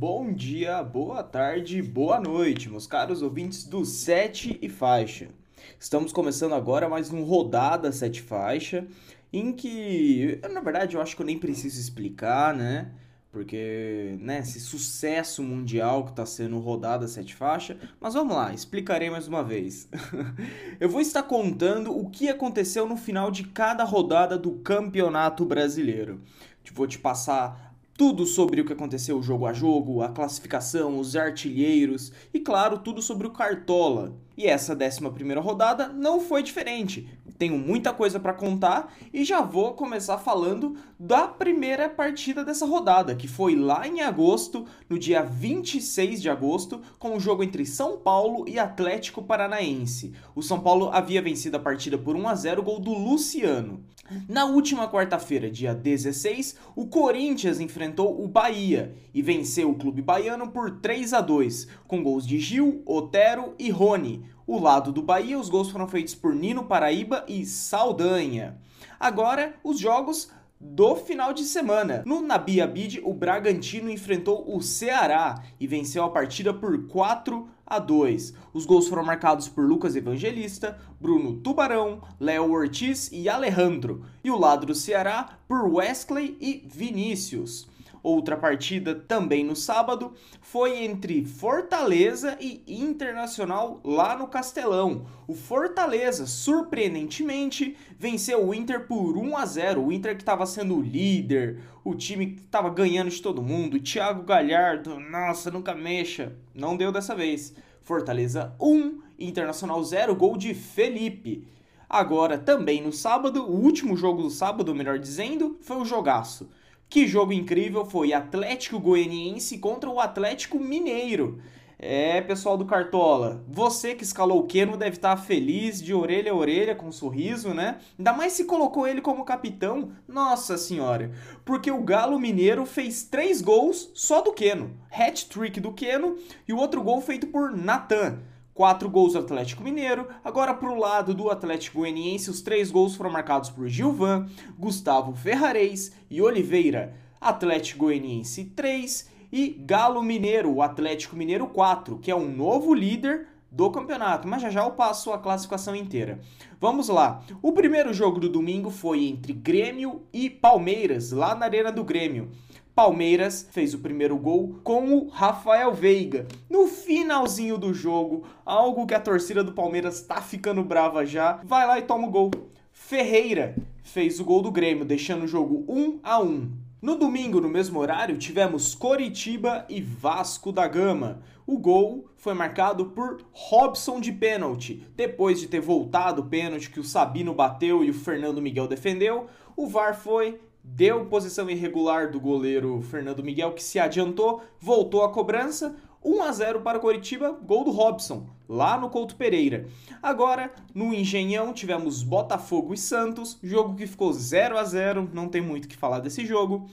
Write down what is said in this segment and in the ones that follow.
Bom dia, boa tarde, boa noite, meus caros ouvintes do Sete e Faixa. Estamos começando agora mais um Rodada Sete Faixa, em que, na verdade, eu acho que eu nem preciso explicar, né? Porque, né, esse sucesso mundial que está sendo Rodada Sete Faixa. Mas vamos lá, explicarei mais uma vez. eu vou estar contando o que aconteceu no final de cada rodada do Campeonato Brasileiro. Vou te passar tudo sobre o que aconteceu jogo a jogo, a classificação, os artilheiros e, claro, tudo sobre o Cartola. E essa 11 rodada não foi diferente. Tenho muita coisa para contar e já vou começar falando da primeira partida dessa rodada, que foi lá em agosto, no dia 26 de agosto, com o jogo entre São Paulo e Atlético Paranaense. O São Paulo havia vencido a partida por 1 a 0, gol do Luciano. Na última quarta-feira, dia 16, o Corinthians enfrentou o Bahia e venceu o clube baiano por 3 a 2, com gols de Gil, Otero e Rony. O lado do Bahia, os gols foram feitos por Nino Paraíba e Saldanha. Agora, os jogos do final de semana. No Nabi Abid, o Bragantino enfrentou o Ceará e venceu a partida por 4 a 2. Os gols foram marcados por Lucas Evangelista, Bruno Tubarão, Léo Ortiz e Alejandro. E o lado do Ceará por Wesley e Vinícius. Outra partida também no sábado foi entre Fortaleza e Internacional lá no Castelão. O Fortaleza, surpreendentemente, venceu o Inter por 1 a 0. O Inter que estava sendo o líder, o time que estava ganhando de todo mundo. Thiago Galhardo, nossa, nunca mexa. Não deu dessa vez. Fortaleza 1, Internacional 0, gol de Felipe. Agora, também no sábado, o último jogo do sábado, melhor dizendo, foi o jogaço. Que jogo incrível foi Atlético Goianiense contra o Atlético Mineiro. É, pessoal do Cartola, você que escalou o Keno deve estar feliz de orelha a orelha, com um sorriso, né? Ainda mais se colocou ele como capitão, nossa senhora. Porque o Galo Mineiro fez três gols só do Keno. Hat-trick do Keno e o outro gol feito por Natan. Quatro gols do Atlético Mineiro. Agora, para o lado do Atlético Goianiense, os três gols foram marcados por Gilvan, Gustavo Ferrarez e Oliveira. Atlético Goianiense 3 e Galo Mineiro, o Atlético Mineiro 4, que é um novo líder do campeonato, mas já já eu passo a classificação inteira. Vamos lá. O primeiro jogo do domingo foi entre Grêmio e Palmeiras, lá na Arena do Grêmio. Palmeiras fez o primeiro gol com o Rafael Veiga. No finalzinho do jogo, algo que a torcida do Palmeiras tá ficando brava já, vai lá e toma o gol. Ferreira fez o gol do Grêmio, deixando o jogo 1 a 1. No domingo, no mesmo horário, tivemos Coritiba e Vasco da Gama. O gol foi marcado por Robson de pênalti. Depois de ter voltado o pênalti que o Sabino bateu e o Fernando Miguel defendeu, o VAR foi deu posição irregular do goleiro Fernando Miguel, que se adiantou, voltou a cobrança. 1 a 0 para o Coritiba, gol do Robson, lá no Couto Pereira. Agora, no Engenhão, tivemos Botafogo e Santos, jogo que ficou 0 a 0 não tem muito o que falar desse jogo.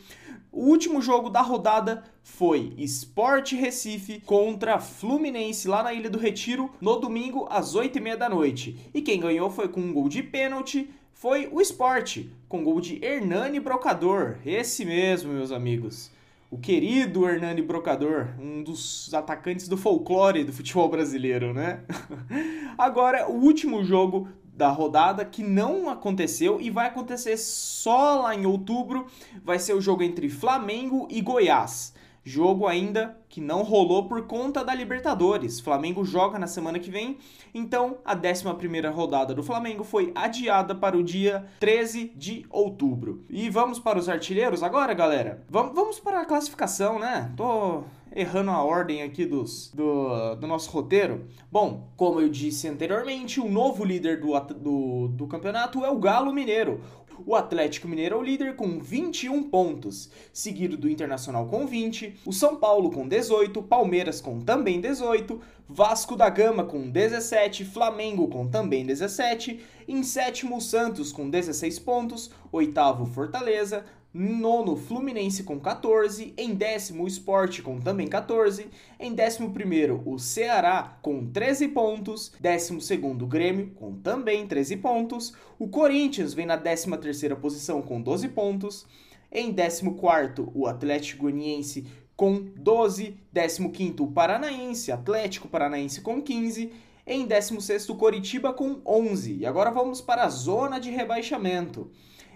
O último jogo da rodada foi Sport Recife contra Fluminense lá na Ilha do Retiro, no domingo às 8h30 da noite. E quem ganhou foi com um gol de pênalti foi o esporte, com gol de Hernani Brocador. Esse mesmo, meus amigos. O querido Hernani Brocador, um dos atacantes do folclore do futebol brasileiro, né? Agora, o último jogo da rodada que não aconteceu e vai acontecer só lá em outubro, vai ser o jogo entre Flamengo e Goiás. Jogo ainda que não rolou por conta da Libertadores. Flamengo joga na semana que vem, então a 11ª rodada do Flamengo foi adiada para o dia 13 de outubro. E vamos para os artilheiros agora, galera? Vamos para a classificação, né? Tô errando a ordem aqui dos, do, do nosso roteiro. Bom, como eu disse anteriormente, o novo líder do, do, do campeonato é o Galo Mineiro. O Atlético Mineiro é o líder com 21 pontos, seguido do Internacional com 20, o São Paulo com 18, Palmeiras com também 18, Vasco da Gama com 17, Flamengo com também 17, em sétimo Santos com 16 pontos, oitavo Fortaleza, nono Fluminense com 14, em décimo Sport com também 14, em décimo primeiro o Ceará com 13 pontos, décimo segundo o Grêmio com também 13 pontos, o Corinthians vem na décima terceira posição com 12 pontos, em décimo quarto o Atlético Goianiense com 12, 15 o Paranaense, Atlético Paranaense com 15, em 16 o Coritiba com 11. E agora vamos para a zona de rebaixamento.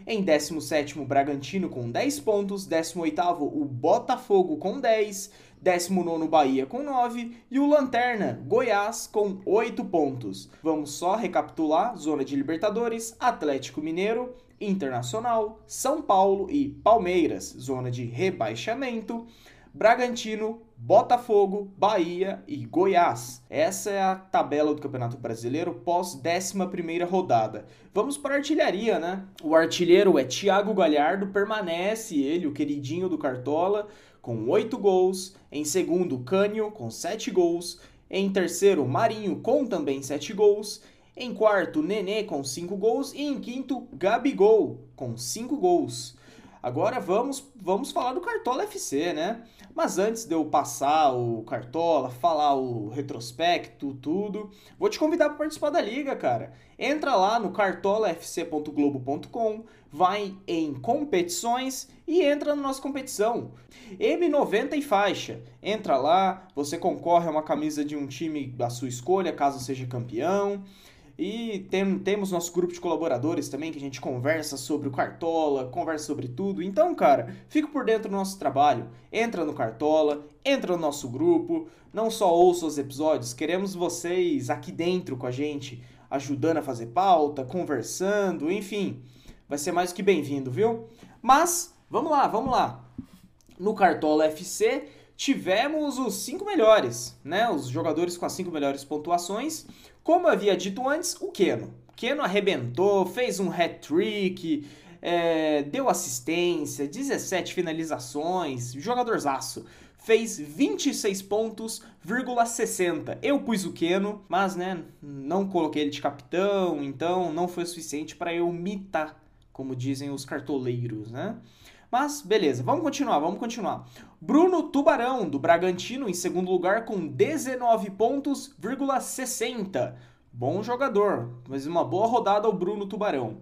Em 17 o Bragantino com 10 pontos, 18 o Botafogo com 10, 19 Bahia com 9 e o Lanterna, Goiás, com 8 pontos. Vamos só recapitular: zona de Libertadores, Atlético Mineiro, Internacional, São Paulo e Palmeiras, zona de rebaixamento. Bragantino, Botafogo, Bahia e Goiás. Essa é a tabela do Campeonato Brasileiro pós 11 rodada. Vamos para a artilharia, né? O artilheiro é Thiago Galhardo, permanece ele, o queridinho do Cartola, com 8 gols. Em segundo, Cânio, com 7 gols. Em terceiro, Marinho, com também 7 gols. Em quarto, Nenê, com 5 gols. E em quinto, Gabigol, com 5 gols. Agora vamos, vamos falar do Cartola FC, né? Mas antes de eu passar o Cartola, falar o retrospecto, tudo, vou te convidar para participar da liga, cara. Entra lá no cartolafc.globo.com, vai em competições e entra na nossa competição. M90 e faixa. Entra lá, você concorre a uma camisa de um time da sua escolha, caso seja campeão. E tem, temos nosso grupo de colaboradores também, que a gente conversa sobre o Cartola, conversa sobre tudo. Então, cara, fica por dentro do nosso trabalho. Entra no Cartola, entra no nosso grupo. Não só ouça os episódios, queremos vocês aqui dentro com a gente, ajudando a fazer pauta, conversando, enfim. Vai ser mais que bem-vindo, viu? Mas, vamos lá, vamos lá. No Cartola FC, tivemos os cinco melhores, né? Os jogadores com as cinco melhores pontuações. Como eu havia dito antes, o Keno. O Keno arrebentou, fez um hat-trick, é, deu assistência, 17 finalizações, jogadorzaço. Fez 26 pontos, 60. Eu pus o Keno, mas né, não coloquei ele de capitão, então não foi suficiente para eu mitar, como dizem os cartoleiros, né? Mas beleza, vamos continuar, vamos continuar. Bruno Tubarão, do Bragantino, em segundo lugar com 19 pontos, 60. Bom jogador, mas uma boa rodada ao Bruno Tubarão.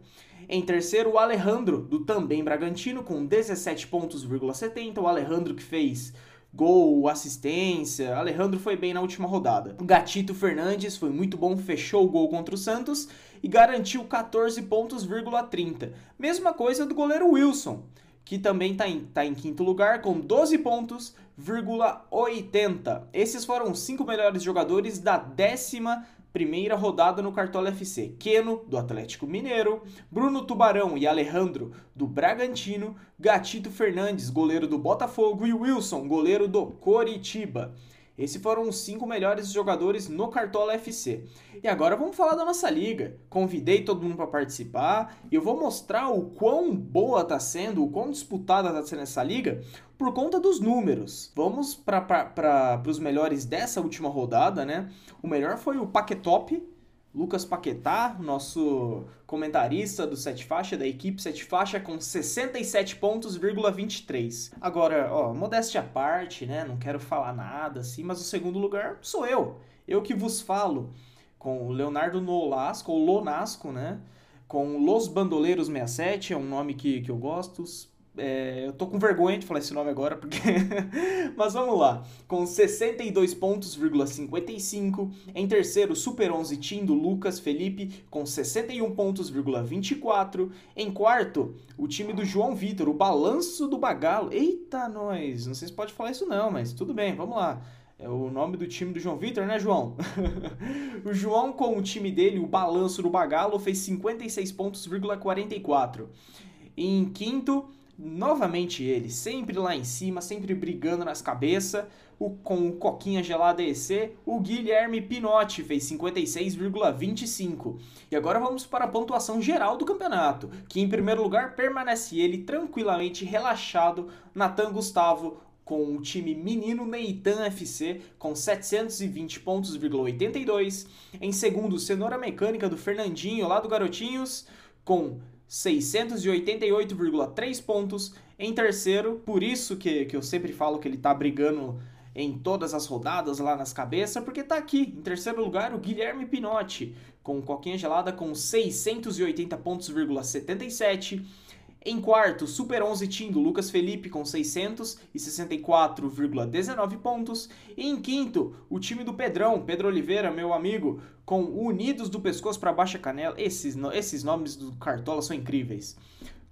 Em terceiro, o Alejandro, do também Bragantino, com 17 pontos, 70. O Alejandro que fez gol, assistência. Alejandro foi bem na última rodada. O Gatito Fernandes foi muito bom, fechou o gol contra o Santos e garantiu 14 pontos, 30. Mesma coisa do goleiro Wilson que também está em, tá em quinto lugar com 12 pontos, 80. Esses foram os cinco melhores jogadores da décima primeira rodada no Cartola FC. Keno, do Atlético Mineiro, Bruno Tubarão e Alejandro, do Bragantino, Gatito Fernandes, goleiro do Botafogo, e Wilson, goleiro do Coritiba. Esses foram os cinco melhores jogadores no Cartola FC. E agora vamos falar da nossa liga. Convidei todo mundo para participar e eu vou mostrar o quão boa está sendo, o quão disputada está sendo essa liga por conta dos números. Vamos para os melhores dessa última rodada, né? O melhor foi o Paquetop, Lucas Paquetá, nosso comentarista do Sete Faixa, da equipe Sete Faixa, com 67 pontos, 23. Agora, ó, modéstia à parte, né? Não quero falar nada assim, mas o segundo lugar sou eu. Eu que vos falo. Com o Leonardo Nolasco, ou Lonasco, né? Com Los Bandoleiros 67, é um nome que, que eu gosto. É, eu tô com vergonha de falar esse nome agora, porque. Mas vamos lá. Com 62 pontos, 55. Em terceiro, Super 11 Team do Lucas Felipe, com 61 pontos, 24. Em quarto, o time do João Vitor, o Balanço do Bagalo. Eita, nós! Não sei se pode falar isso não, mas tudo bem, vamos lá. É o nome do time do João Vitor, né, João? o João, com o time dele, o Balanço do Bagalo, fez 56 pontos, 44. Em quinto, Novamente ele, sempre lá em cima, sempre brigando nas cabeças, o, com o Coquinha Gelada EC, o Guilherme Pinotti fez 56,25. E agora vamos para a pontuação geral do campeonato, que em primeiro lugar permanece ele tranquilamente relaxado, Natan Gustavo, com o time menino Neitan FC com 720 pontos, 82. Em segundo, Cenoura Mecânica do Fernandinho, lá do Garotinhos, com 688,3 pontos. Em terceiro, por isso que, que eu sempre falo que ele tá brigando em todas as rodadas lá nas cabeças, porque tá aqui, em terceiro lugar, o Guilherme Pinotti, com coquinha gelada com 680 pontos,77. Em quarto, Super 11 Team do Lucas Felipe com 664,19 pontos. E em quinto, o time do Pedrão, Pedro Oliveira, meu amigo, com Unidos do Pescoço para Baixa Canela. Esses, esses nomes do Cartola são incríveis.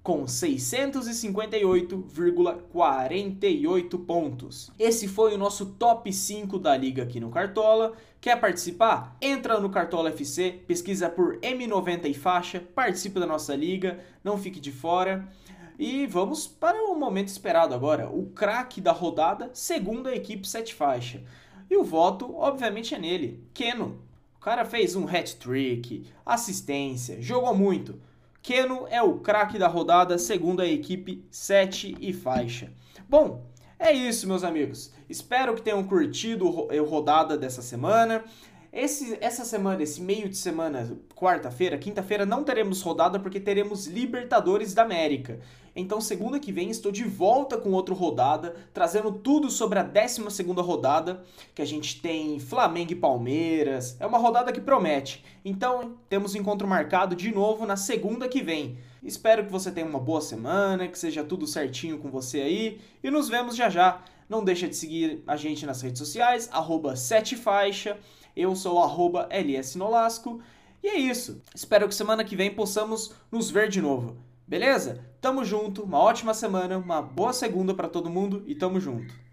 Com 658,48 pontos. Esse foi o nosso top 5 da liga aqui no Cartola. Quer participar? Entra no Cartola FC, pesquisa por M90 e faixa, participe da nossa liga, não fique de fora. E vamos para o momento esperado agora, o craque da rodada, segundo a equipe 7 faixa. E o voto, obviamente, é nele, Keno. O cara fez um hat-trick, assistência, jogou muito. Keno é o craque da rodada, segundo a equipe 7 e faixa. Bom, é isso, meus amigos. Espero que tenham curtido o rodada dessa semana. Esse, essa semana, esse meio de semana, quarta-feira, quinta-feira, não teremos rodada porque teremos Libertadores da América. Então, segunda que vem, estou de volta com outra rodada, trazendo tudo sobre a 12 rodada, que a gente tem Flamengo e Palmeiras. É uma rodada que promete. Então, temos encontro marcado de novo na segunda que vem. Espero que você tenha uma boa semana, que seja tudo certinho com você aí e nos vemos já já. Não deixa de seguir a gente nas redes sociais, arroba 7faixa. Eu sou arroba lsnolasco. E é isso. Espero que semana que vem possamos nos ver de novo. Beleza? Tamo junto, uma ótima semana, uma boa segunda para todo mundo e tamo junto.